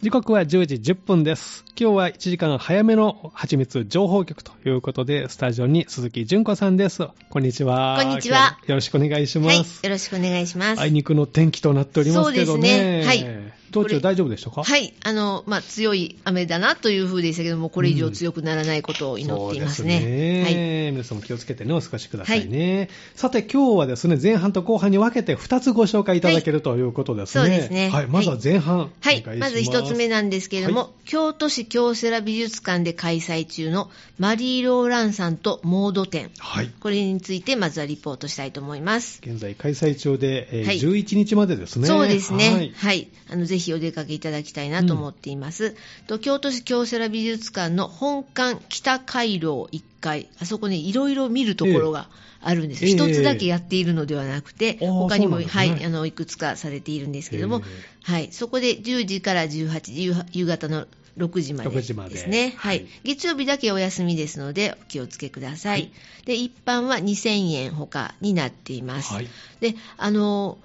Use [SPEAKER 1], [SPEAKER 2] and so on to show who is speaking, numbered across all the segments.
[SPEAKER 1] 時刻は10時10分です。今日は1時間早めのはちみつ情報局ということで、スタジオに鈴木純子さんです。こんにちは。
[SPEAKER 2] こんにちは
[SPEAKER 1] よろしくお願いしま
[SPEAKER 2] はい、よ
[SPEAKER 1] す。
[SPEAKER 2] ろしくお願いします。
[SPEAKER 1] あいにくの天気となっておりますけどね。
[SPEAKER 2] そうですねはい
[SPEAKER 1] 道中大丈夫でしたか？
[SPEAKER 2] はい、あの、まあ、強い雨だなという風でしたけども、これ以上強くならないことを祈っていますね。
[SPEAKER 1] そうですね
[SPEAKER 2] はい。
[SPEAKER 1] 皆さんも気をつけてね、お過ごしくださいね。さて、今日はですね、前半と後半に分けて2つご紹介いただけるということですね。
[SPEAKER 2] そうですね
[SPEAKER 1] はい、まずは前半。
[SPEAKER 2] はい
[SPEAKER 1] お願し
[SPEAKER 2] まず一つ目なんですけれども、
[SPEAKER 1] はい
[SPEAKER 2] 京都市京セラ美術館で開催中のマリー・ローランさんとモード展。
[SPEAKER 1] はい。
[SPEAKER 2] これについてまずはリポートしたいと思います。
[SPEAKER 1] 現在開催中で、えー
[SPEAKER 2] はい
[SPEAKER 1] 11日までですね。
[SPEAKER 2] そうですね。
[SPEAKER 1] は
[SPEAKER 2] はいい。あの、ぜひお出かけいただきたいなと思っています。と京都市京セラ美術館の本館北回廊1階、あそこね、いろいろ見るところがあるんです。
[SPEAKER 1] ええ
[SPEAKER 2] 一、つだけやっているのではなくて、
[SPEAKER 1] あー
[SPEAKER 2] 他にも、
[SPEAKER 1] ね
[SPEAKER 2] はい、あの、いくつかされているんですけども、
[SPEAKER 1] え
[SPEAKER 2] はい。そこで10時から18時、夕夕方の6時まで
[SPEAKER 1] 6時まで
[SPEAKER 2] ですね。
[SPEAKER 1] は
[SPEAKER 2] はいい。月曜日だけお休みですので、お気をつけください。
[SPEAKER 1] はい
[SPEAKER 2] で、一般は2000円ほかになっています。
[SPEAKER 1] はい
[SPEAKER 2] で、あの、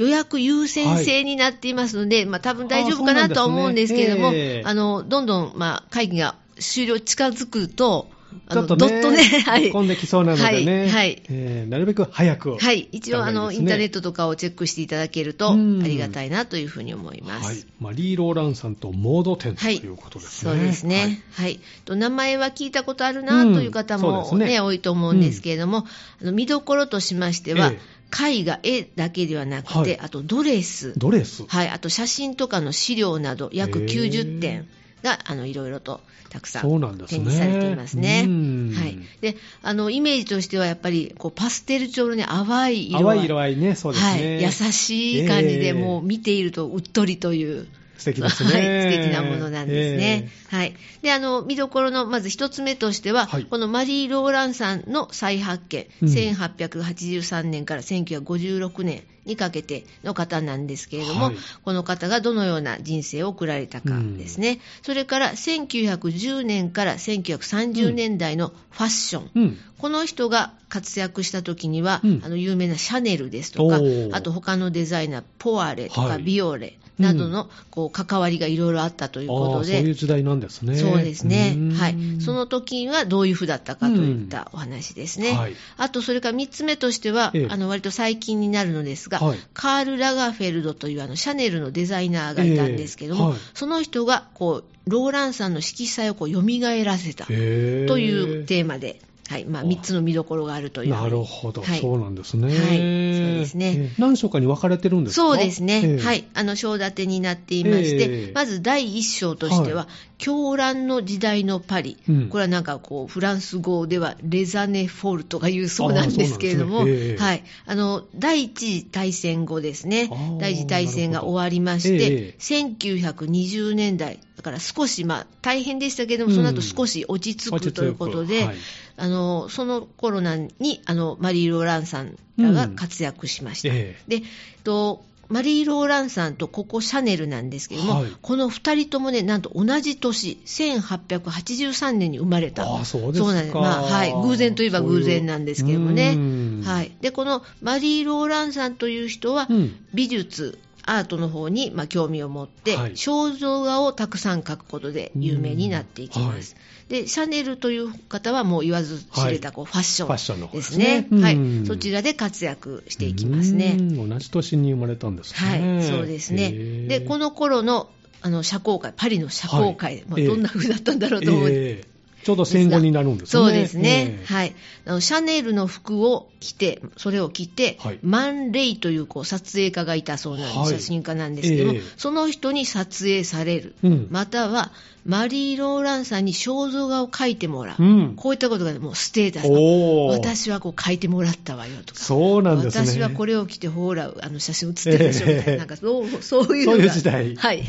[SPEAKER 2] 予約優先制になっていますので、まあ多分大丈夫かなとは思うんですけれども、
[SPEAKER 1] ねええ
[SPEAKER 2] の、どんどん、まあ、会議が終了近づくと、あの
[SPEAKER 1] ちょっとね、
[SPEAKER 2] どっとね、はい。
[SPEAKER 1] 混んできそうなのでね、
[SPEAKER 2] はいはい
[SPEAKER 1] えーなるべく早く。
[SPEAKER 2] はい。一応、あの、インターネッ
[SPEAKER 1] ト
[SPEAKER 2] トとかをチェックしていただけると、あ
[SPEAKER 1] うん
[SPEAKER 2] りがたいなというふうに思います。
[SPEAKER 1] はい。マリー・ローランさんとモード展と
[SPEAKER 2] はい
[SPEAKER 1] いうことですね。
[SPEAKER 2] そうですね。はい。と名前は聞いたことあるなという方も
[SPEAKER 1] ね
[SPEAKER 2] ね、多いと思うんですけれども、あの見どころとしましては
[SPEAKER 1] ええ、
[SPEAKER 2] 絵画、絵だけではなく
[SPEAKER 1] はい
[SPEAKER 2] て、あとドレス、
[SPEAKER 1] ドレス？
[SPEAKER 2] はい、あと写真とかの資料など約
[SPEAKER 1] へー
[SPEAKER 2] 90点があのいろいろとたくさ
[SPEAKER 1] ん
[SPEAKER 2] 展示されていますね。
[SPEAKER 1] うん
[SPEAKER 2] はい、であのイメージとしてはやっぱりこうパステル調の、ね、淡い色合
[SPEAKER 1] 淡い色合いね、そうですね。
[SPEAKER 2] はい、優しい感じ
[SPEAKER 1] ええ
[SPEAKER 2] で、もう見ているとうっとりという。
[SPEAKER 1] 素敵ですね。
[SPEAKER 2] はい、素敵なものなんですね。はい。で、あの、見どころの、まず一つ目としては、
[SPEAKER 1] はい
[SPEAKER 2] このマリー・ローランさんの再発見、
[SPEAKER 1] うん
[SPEAKER 2] 1883年から1956年にかけての方なんですけれども、
[SPEAKER 1] はい
[SPEAKER 2] この方がどのような人生を送られたかですね。それから、1910年から1930年代のファッション。
[SPEAKER 1] うん。
[SPEAKER 2] この人が活躍した時には、
[SPEAKER 1] うん
[SPEAKER 2] あの有名なシャネルですとかあと他のデザイナー、ポワレとか
[SPEAKER 1] はい
[SPEAKER 2] ビオレなどのこう関わりがいろいろあったという
[SPEAKER 1] あ
[SPEAKER 2] こと
[SPEAKER 1] あ、そういう
[SPEAKER 2] で、
[SPEAKER 1] 時代なんですね。
[SPEAKER 2] そうですね。はい。その時はどういうふうだったかといったお話ですね。
[SPEAKER 1] うんはい
[SPEAKER 2] あと、それから3つ目としては、
[SPEAKER 1] ええ
[SPEAKER 2] あの、割と最近になるのですが、
[SPEAKER 1] はい
[SPEAKER 2] カール・ラガーフェルドというあの、シャネルのデザイナーがいたんですけども、
[SPEAKER 1] ええはい
[SPEAKER 2] その人が、こう、ローランさんの色彩をこう、蘇らせた。というテーマで、はいまあ、3つの見どころがあるという。
[SPEAKER 1] なるほど、
[SPEAKER 2] はい。
[SPEAKER 1] そうなんですね。
[SPEAKER 2] はい。そうですね。
[SPEAKER 1] えー何章かに分かれてるんですか？
[SPEAKER 2] そうですね、
[SPEAKER 1] えー
[SPEAKER 2] はい、あの章立てになっていまして、
[SPEAKER 1] ええ。
[SPEAKER 2] まず第1章としては、
[SPEAKER 1] は
[SPEAKER 2] 狂乱の時代のパリ、
[SPEAKER 1] うん。
[SPEAKER 2] これはなんかこう、フランス語ではレザネフォルトが言うそうなんですけれども、
[SPEAKER 1] ね。ええ。
[SPEAKER 2] はい、あの第一次大戦後ですね。第一次大戦が終わりまして、
[SPEAKER 1] ほ
[SPEAKER 2] 1920年代、だから少し、まあ、大変でしたけれども、その後少し落ち着くということで、
[SPEAKER 1] はい
[SPEAKER 2] あのその頃なにあのマリー・ローランさんらが活躍しました。
[SPEAKER 1] え
[SPEAKER 2] でとマリー・ローランさんとココ・シャネルなんですけども、
[SPEAKER 1] はい
[SPEAKER 2] この2人ともね、なんと同じ年、1883年に生まれた。
[SPEAKER 1] あそうですか
[SPEAKER 2] はい。偶然といえば偶然なんですけどもね
[SPEAKER 1] そういうう。ん
[SPEAKER 2] はい。で、このマリー・ローランさんという人は、
[SPEAKER 1] うん
[SPEAKER 2] 美術、アートの方にまあ興味を持って、
[SPEAKER 1] はい
[SPEAKER 2] 肖像画をたくさん描くことで有名になっていきます。で、シャネルという方はもう言わず知れたこうファッション
[SPEAKER 1] ファッションの方
[SPEAKER 2] で
[SPEAKER 1] ですすね
[SPEAKER 2] ね。はい
[SPEAKER 1] うん。
[SPEAKER 2] そちらで活躍していきますね。
[SPEAKER 1] うん同じ年に生まれたんですね。
[SPEAKER 2] はい、そうですね。で、この頃の、あの、社交界、パリの社交界、まあ
[SPEAKER 1] はいええ
[SPEAKER 2] どんな風だったんだろうと思うんです
[SPEAKER 1] ええちょうど戦後になるんですね。
[SPEAKER 2] そうですね、
[SPEAKER 1] ええ。
[SPEAKER 2] はい。あの。シャネルの服を着て、それを着て、
[SPEAKER 1] はい。
[SPEAKER 2] マン・レイというこう撮影家がいたそうなんです、
[SPEAKER 1] はい。
[SPEAKER 2] 写真家なんですけども、
[SPEAKER 1] ええ。
[SPEAKER 2] その人に撮影される、
[SPEAKER 1] うん。
[SPEAKER 2] またはマリー・ローランさんに肖像画を描いてもらう、
[SPEAKER 1] うん。
[SPEAKER 2] こういったことがもうステータス私はこう描いてもらったわよとか。
[SPEAKER 1] そうなんですね。
[SPEAKER 2] 私はこれを着て、ほら、あの写真写ってるでしょみたいな、
[SPEAKER 1] ええ
[SPEAKER 2] なんかそうそういう
[SPEAKER 1] そういう時代。
[SPEAKER 2] はい、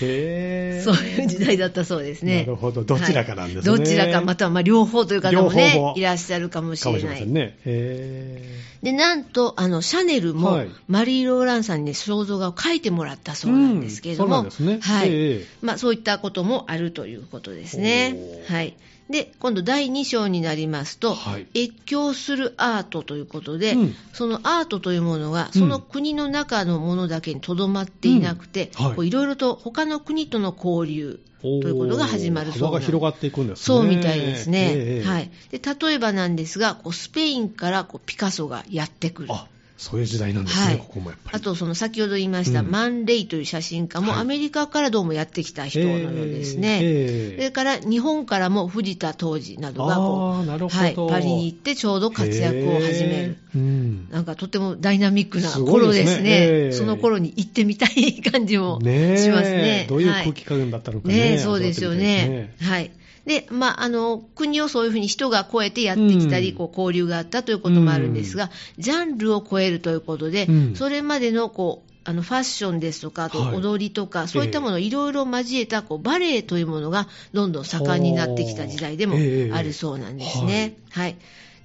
[SPEAKER 1] へー。
[SPEAKER 2] そういう時代だったそうですね。
[SPEAKER 1] なるほど。どちらかなんですね。
[SPEAKER 2] はい。どちらか、またはまあ両方という方もね
[SPEAKER 1] も、
[SPEAKER 2] いらっしゃるかもし
[SPEAKER 1] かも
[SPEAKER 2] れない。
[SPEAKER 1] しれませんね。へ
[SPEAKER 2] で、なんと、あの、シャネルも、
[SPEAKER 1] はい。
[SPEAKER 2] マリー・ローランさんにね、肖像画を描いてもらったそうなんですけれども、
[SPEAKER 1] うん。そうね。
[SPEAKER 2] はい。
[SPEAKER 1] ええ。
[SPEAKER 2] まあ、そういったこともあるということですね。はい。で、今度第2章になりますと、
[SPEAKER 1] はい
[SPEAKER 2] 越境するアートということで、
[SPEAKER 1] うん
[SPEAKER 2] そのアートというものが、
[SPEAKER 1] うん
[SPEAKER 2] その国の中のものだけにとどまっていなくて、
[SPEAKER 1] うんはい
[SPEAKER 2] ろいろと他の国との交流ということが始まるそう
[SPEAKER 1] 広がっていくんですね。
[SPEAKER 2] そうみたいですね。
[SPEAKER 1] ええ
[SPEAKER 2] はい。で、例えばなんですが、こうスペインからこうピカソがやってくる。
[SPEAKER 1] あ、そういう時代なんですね、
[SPEAKER 2] はい
[SPEAKER 1] ここもやっぱり。
[SPEAKER 2] あと、その先ほど言いました、
[SPEAKER 1] うん
[SPEAKER 2] マン・レイという写真家も
[SPEAKER 1] はい
[SPEAKER 2] アメリカからどうもやってきた人のようですね。
[SPEAKER 1] ええ
[SPEAKER 2] それから日本からも藤田当時などがこう、はい、パリに行ってちょうど活躍を始める。
[SPEAKER 1] うん。
[SPEAKER 2] なんかとてもダイナミックな頃
[SPEAKER 1] で
[SPEAKER 2] すすね。
[SPEAKER 1] ええ
[SPEAKER 2] その頃に行ってみたい感じもしますね。
[SPEAKER 1] どういう
[SPEAKER 2] はい
[SPEAKER 1] 空気感だったのかね。
[SPEAKER 2] ねえそうですよね
[SPEAKER 1] です。
[SPEAKER 2] はい。で、まあ、あの、国をそういうふうに人が超えてやってきたり、
[SPEAKER 1] うん。
[SPEAKER 2] こう、交流があったということもあるんですが、ジャンルを超えるということで、
[SPEAKER 1] うん。
[SPEAKER 2] それまでの、こう、あの、ファッションですとか、あと
[SPEAKER 1] はい。
[SPEAKER 2] 踊りとか、そういったものをいろいろ交えた、こう、バレエというものが、どんどん盛んになってきた時代でも
[SPEAKER 1] ええ。
[SPEAKER 2] あるそうなんですね。はい。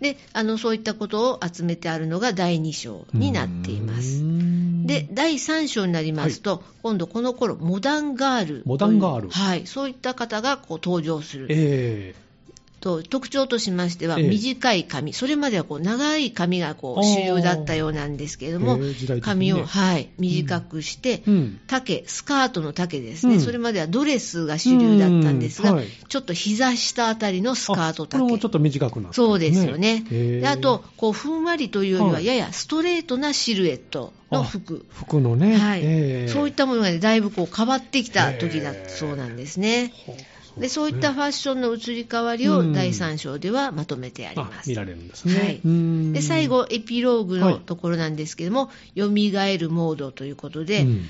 [SPEAKER 2] で、あの、そういったことを集めてあるのが第2章になっています。
[SPEAKER 1] うん
[SPEAKER 2] で、第3章になりますと、今度この頃、モダンガール。
[SPEAKER 1] モダンガール
[SPEAKER 2] はい。そういった方がこう登場する。
[SPEAKER 1] え
[SPEAKER 2] と特徴としましては、
[SPEAKER 1] ええ
[SPEAKER 2] 短い髪、それまではこう長い髪がこう主流だったようなんですけれども、
[SPEAKER 1] ええ時代的にね。
[SPEAKER 2] 髪を、はい、短くして、
[SPEAKER 1] えうん。
[SPEAKER 2] 丈、スカートの丈ですね、
[SPEAKER 1] うん。
[SPEAKER 2] それまではドレスが主流だったんですが、
[SPEAKER 1] うん。はい。
[SPEAKER 2] ちょっと膝下あたりのスカート
[SPEAKER 1] あこれもちょ
[SPEAKER 2] 丈。
[SPEAKER 1] っと短くなった
[SPEAKER 2] そうですよね。であと、こう、ふんわりというよりは、
[SPEAKER 1] はい
[SPEAKER 2] ややストレートなシルエットの服。
[SPEAKER 1] 服のね。
[SPEAKER 2] はい。
[SPEAKER 1] ええ。
[SPEAKER 2] そういったものが、ね、だいぶこう変わってきた時だそうなんですね。でそういったファッションの移り変わりを第3章ではまとめてあり
[SPEAKER 1] あ
[SPEAKER 2] ます。
[SPEAKER 1] 見られるんですね。
[SPEAKER 2] はい。
[SPEAKER 1] うん。
[SPEAKER 2] で最後、エピローグ
[SPEAKER 1] はい。
[SPEAKER 2] のところなんですけども、蘇るモードということで、
[SPEAKER 1] うん。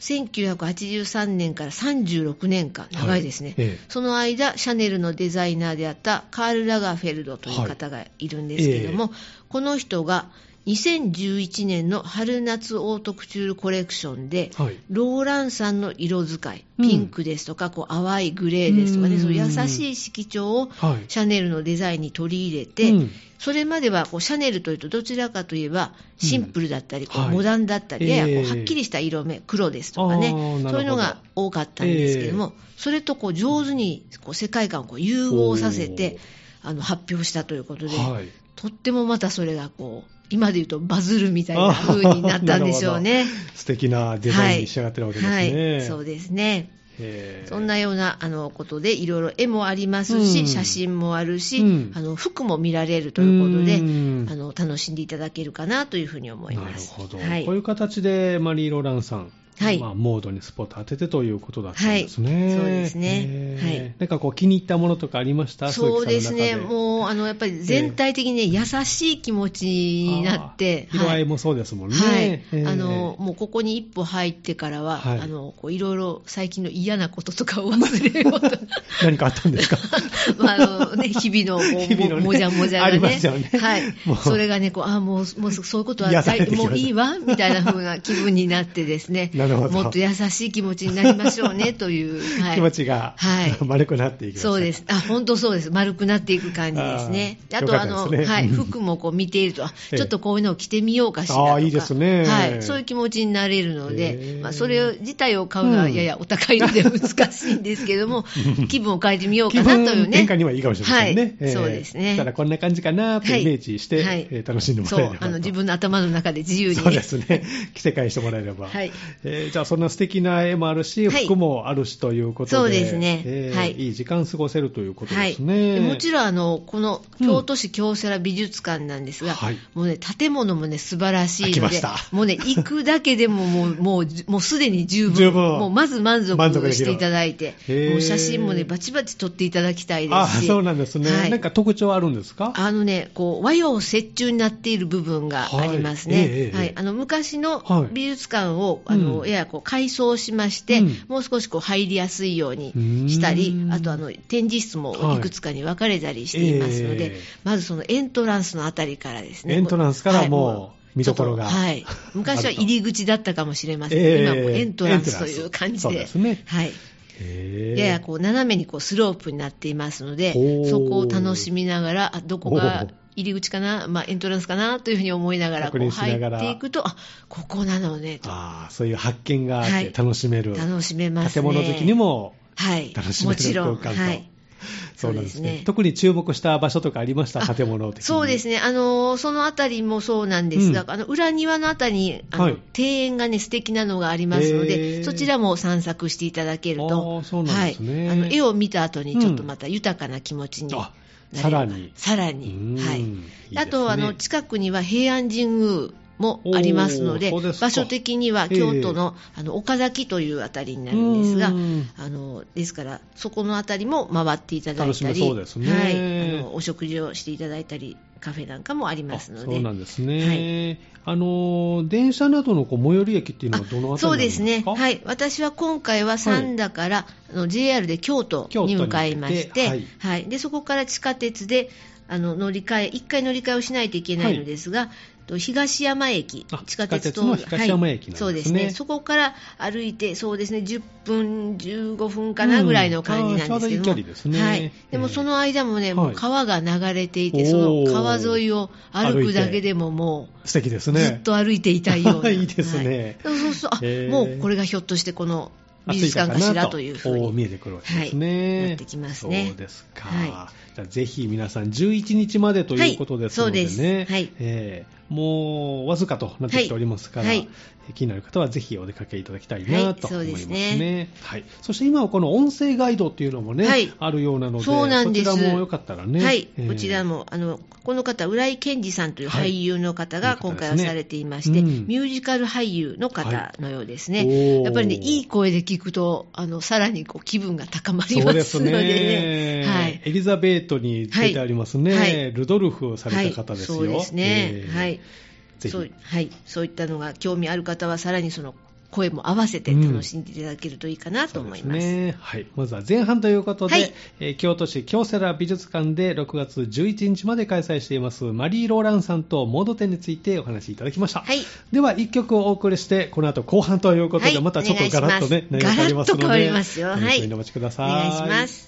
[SPEAKER 2] 1983年から36年間、長いですね、
[SPEAKER 1] はいええ。
[SPEAKER 2] その間、シャネルのデザイナーであったカール・ラガーフェルドという方がいるんですけども、
[SPEAKER 1] はい。
[SPEAKER 2] この人が2011年の春夏オートクチュールコレクションで、
[SPEAKER 1] はい。
[SPEAKER 2] ローランさんの色使い、
[SPEAKER 1] うん
[SPEAKER 2] ピンクですとか、こう淡いグレーですとかね、
[SPEAKER 1] うん。
[SPEAKER 2] そういう優しい色調を
[SPEAKER 1] はい。
[SPEAKER 2] シャネルのデザインに取り入れて、
[SPEAKER 1] うん。
[SPEAKER 2] それまではこうシャネルというと、どちらかといえば、シンプルだったり、こう
[SPEAKER 1] はい。
[SPEAKER 2] モダンだったり、
[SPEAKER 1] ええ
[SPEAKER 2] ややこうはっきりした色目、黒ですとかねそういうのが多かったんですけども、それとこう上手にこう世界観をこう融合させてあの発表したということで、
[SPEAKER 1] はい。
[SPEAKER 2] とってもまたそれがこう、今で言うとバズるみたいな風になったんでしょうね。
[SPEAKER 1] 素敵なデザインに仕上がってるわけですね。
[SPEAKER 2] はい、そうですね。そんなようなあのことで、いろいろ絵もありますし、
[SPEAKER 1] うん
[SPEAKER 2] 写真もあるし、
[SPEAKER 1] うん
[SPEAKER 2] あの服も見られるということで、
[SPEAKER 1] うん
[SPEAKER 2] あの楽しんでいただけるかなというふうに思います。
[SPEAKER 1] なるほど、
[SPEAKER 2] はい
[SPEAKER 1] こういう形でマリー・ローランさん、
[SPEAKER 2] はい。
[SPEAKER 1] まあ、モードにスポット当ててということだったんですね。
[SPEAKER 2] はい。そうですね。はい。
[SPEAKER 1] なんかこう気に入ったものとかありました？
[SPEAKER 2] そうですね、
[SPEAKER 1] う
[SPEAKER 2] もうあのやっぱり全体的に、ね優しい気持ちになって、はい。
[SPEAKER 1] 色合いもそうですもんね。
[SPEAKER 2] はい。
[SPEAKER 1] えー。
[SPEAKER 2] あのもうここに一歩入ってからは、
[SPEAKER 1] はい。
[SPEAKER 2] あのこういろいろ最近の嫌なこととかを忘れようと、
[SPEAKER 1] 何かあったんですか？
[SPEAKER 2] まああのね、日々の
[SPEAKER 1] 日々のね。
[SPEAKER 2] ももじゃもじゃがね、
[SPEAKER 1] ね。
[SPEAKER 2] はい。それがね、こうあもうもうそういうことはもういいわみたいな風な気分になってですね、もっと優しい気持ちになりましょうねという、はい
[SPEAKER 1] 気持ちが、
[SPEAKER 2] はい
[SPEAKER 1] 丸くなっていきました
[SPEAKER 2] そうです。あ、本当そうです。丸くなっていく感じですね。あと、
[SPEAKER 1] あーよか
[SPEAKER 2] あの、はい、
[SPEAKER 1] うん
[SPEAKER 2] 服もこう見ていると、ちょっとこういうのを着てみようかしらとか。
[SPEAKER 1] あーいいですね
[SPEAKER 2] はい。そういう気持ちになれるの
[SPEAKER 1] へ
[SPEAKER 2] で、
[SPEAKER 1] ー
[SPEAKER 2] まあ、それ自体を買うのはややお高いので難しいんですけども、気分を変えてみよう
[SPEAKER 1] 気
[SPEAKER 2] かなという
[SPEAKER 1] 分転換
[SPEAKER 2] ね。
[SPEAKER 1] にはいいかもしれませんね。
[SPEAKER 2] はい
[SPEAKER 1] えー
[SPEAKER 2] そうですね
[SPEAKER 1] ただこんな感じかなとイメージして、
[SPEAKER 2] はい
[SPEAKER 1] えー楽しんでも
[SPEAKER 2] そう
[SPEAKER 1] らえれば、と。
[SPEAKER 2] あの、自分の頭の中で自由にね。
[SPEAKER 1] そうですね。着せ替えしてもらえれば。
[SPEAKER 2] はい
[SPEAKER 1] えーじゃあ、そんな素敵な絵もあるし、
[SPEAKER 2] はい。
[SPEAKER 1] 服もあるしということで。
[SPEAKER 2] そうですね。
[SPEAKER 1] えー
[SPEAKER 2] はい。
[SPEAKER 1] いい時間過ごせるということ
[SPEAKER 2] はい
[SPEAKER 1] ですね。
[SPEAKER 2] でもちろんあの、この京都市京セラ美術館なんですが、
[SPEAKER 1] はい。
[SPEAKER 2] もうね、建物もね、素晴らしいのでもうね、行くだけでももう、もう、もうすでに十分、
[SPEAKER 1] 十分。
[SPEAKER 2] もうまず満
[SPEAKER 1] 満足
[SPEAKER 2] していただいて、もう写真もね、バチバチ撮っていただきたいで
[SPEAKER 1] あ
[SPEAKER 2] すし、
[SPEAKER 1] そうなんですね、
[SPEAKER 2] はい。
[SPEAKER 1] なんか特徴あるんですか？
[SPEAKER 2] あのね、こう和洋折衷になっている部分がありますね。
[SPEAKER 1] はい。ええ。
[SPEAKER 2] はい。あの昔の
[SPEAKER 1] はい。
[SPEAKER 2] 美術館を、あの
[SPEAKER 1] うん
[SPEAKER 2] ややこう改装しまして、
[SPEAKER 1] うん
[SPEAKER 2] もう少しこう入りやすいようにしたり
[SPEAKER 1] う、ん
[SPEAKER 2] あとあの展示室もいくつかに分かれたりしていますので、
[SPEAKER 1] ええ
[SPEAKER 2] まずそのエントランスのあたりからですね。
[SPEAKER 1] エントランスから
[SPEAKER 2] はい
[SPEAKER 1] もう見どころが
[SPEAKER 2] はい。昔は入り口だったかもしれません。
[SPEAKER 1] ええ
[SPEAKER 2] 今はもうエントランスという感じで。
[SPEAKER 1] ですね
[SPEAKER 2] はい。ややこう斜めにこうスロープになっていますのでそこを楽しみながら、あどこが入り口かな、まあ、エントランスかなというふうに思いながらこう入っていくと、あここなのねと。
[SPEAKER 1] ああ、そういう発見があっ
[SPEAKER 2] はい。
[SPEAKER 1] て楽しめる。
[SPEAKER 2] 楽しめますね。
[SPEAKER 1] 建物好きにも
[SPEAKER 2] はい、
[SPEAKER 1] 楽しめる空間と。
[SPEAKER 2] はい、
[SPEAKER 1] そうなんですね。
[SPEAKER 2] ね。
[SPEAKER 1] 特に注目した場所とかありました？
[SPEAKER 2] あ
[SPEAKER 1] 建物。
[SPEAKER 2] そうですね、あのそのあたりもそうなんです。が、
[SPEAKER 1] うん。
[SPEAKER 2] あの裏庭のあたりにあの、
[SPEAKER 1] はい。
[SPEAKER 2] 庭園がね、素敵なのがありますの
[SPEAKER 1] へ
[SPEAKER 2] で、
[SPEAKER 1] ー。
[SPEAKER 2] そちらも散策していただける
[SPEAKER 1] あ
[SPEAKER 2] と、
[SPEAKER 1] ーそうなんですね。
[SPEAKER 2] はい、あの絵を見た後に、ちょっとまた豊かな気持ちになれ
[SPEAKER 1] あ
[SPEAKER 2] ば
[SPEAKER 1] さらに。
[SPEAKER 2] さら
[SPEAKER 1] う
[SPEAKER 2] に、
[SPEAKER 1] ん。
[SPEAKER 2] はいあとあの近くには平安神宮もありますので場所的には
[SPEAKER 1] ええ
[SPEAKER 2] 京都の,、あの岡崎というあたりになるんですが、
[SPEAKER 1] うん。
[SPEAKER 2] あのですから、そこのあたりも回っていただい
[SPEAKER 1] ため
[SPEAKER 2] り、
[SPEAKER 1] ね。
[SPEAKER 2] はい、あのお食事をしていただいたり、カフェなんかもありますので。
[SPEAKER 1] あそうなんですね。あの電車などのこう最寄り駅っていうのはどのあたり
[SPEAKER 2] そうで
[SPEAKER 1] すす
[SPEAKER 2] ね、
[SPEAKER 1] か。
[SPEAKER 2] はい、私は今回は三田から、あの JR で京都
[SPEAKER 1] に
[SPEAKER 2] に向かいまして、
[SPEAKER 1] 行ってはい。
[SPEAKER 2] でそこから地下鉄であの乗り換え、1回乗り換えをしないといけないのですが、と東山駅
[SPEAKER 1] あ、
[SPEAKER 2] 地下鉄
[SPEAKER 1] 地下鉄の東山駅ね。
[SPEAKER 2] はいそうですね、そこから歩いて、そうですね、10分、15分かなぐらいの感じなんですけども、
[SPEAKER 1] ですね。
[SPEAKER 2] はい、でもその間もね、もう
[SPEAKER 1] はい
[SPEAKER 2] 川が流れていて、その川沿いを歩くだけでももう、
[SPEAKER 1] 素敵ですね。
[SPEAKER 2] ずっと歩いていたいような。
[SPEAKER 1] いいですね。
[SPEAKER 2] はい。そうすると、あもうこれがひょっとしてこの美術館かしらというふうに。
[SPEAKER 1] お見えてくるわけですね。
[SPEAKER 2] はい。なってきますね。
[SPEAKER 1] そうですか。
[SPEAKER 2] は
[SPEAKER 1] じゃあぜひ皆さん11日までということですのでね。
[SPEAKER 2] はい。そうです。はい。
[SPEAKER 1] えーもうわずかとなってきておりますから、
[SPEAKER 2] はい
[SPEAKER 1] 気になる方はぜひお出かけいただきたい
[SPEAKER 2] は
[SPEAKER 1] ないと思います
[SPEAKER 2] そうです
[SPEAKER 1] ね。
[SPEAKER 2] ね
[SPEAKER 1] はい。そして今はこの音声ガイドっていうのもね、
[SPEAKER 2] はい
[SPEAKER 1] あるようなので、
[SPEAKER 2] そうなんです
[SPEAKER 1] そちらもよかったらね。
[SPEAKER 2] はい、
[SPEAKER 1] えー
[SPEAKER 2] こちらも、あの、この方、浦井健二さんという
[SPEAKER 1] はい
[SPEAKER 2] 俳優の方が今回はされていまして、
[SPEAKER 1] うん
[SPEAKER 2] ミュージカル俳優の方のようですね。やっぱりね、いい声で聞くと、あの、さらにこう気分が高まりま
[SPEAKER 1] ですす
[SPEAKER 2] のでね。
[SPEAKER 1] ね。
[SPEAKER 2] はい。
[SPEAKER 1] エリザベートに出てありますね。
[SPEAKER 2] はいはい
[SPEAKER 1] ルドルフされた方ですよ。
[SPEAKER 2] はい、そうですね。
[SPEAKER 1] えー
[SPEAKER 2] そうはい、そういったのが興味ある方は、さらにその声も合わせて楽しんでいただけるといいかなと思います。
[SPEAKER 1] そうですね。はい。まずは前半ということで、
[SPEAKER 2] はい
[SPEAKER 1] えー京都市京セラ美術館で6月11日まで開催していますマリー・ローランさんとモード展についてお話しいただきました。
[SPEAKER 2] はい
[SPEAKER 1] では1曲をお送りして、この後後半ということで、
[SPEAKER 2] はい
[SPEAKER 1] またちょっとガラッとね、
[SPEAKER 2] お願いします
[SPEAKER 1] 内容がありますので、
[SPEAKER 2] ガラッと変わりますよはい
[SPEAKER 1] お待ちください。
[SPEAKER 2] お願いします。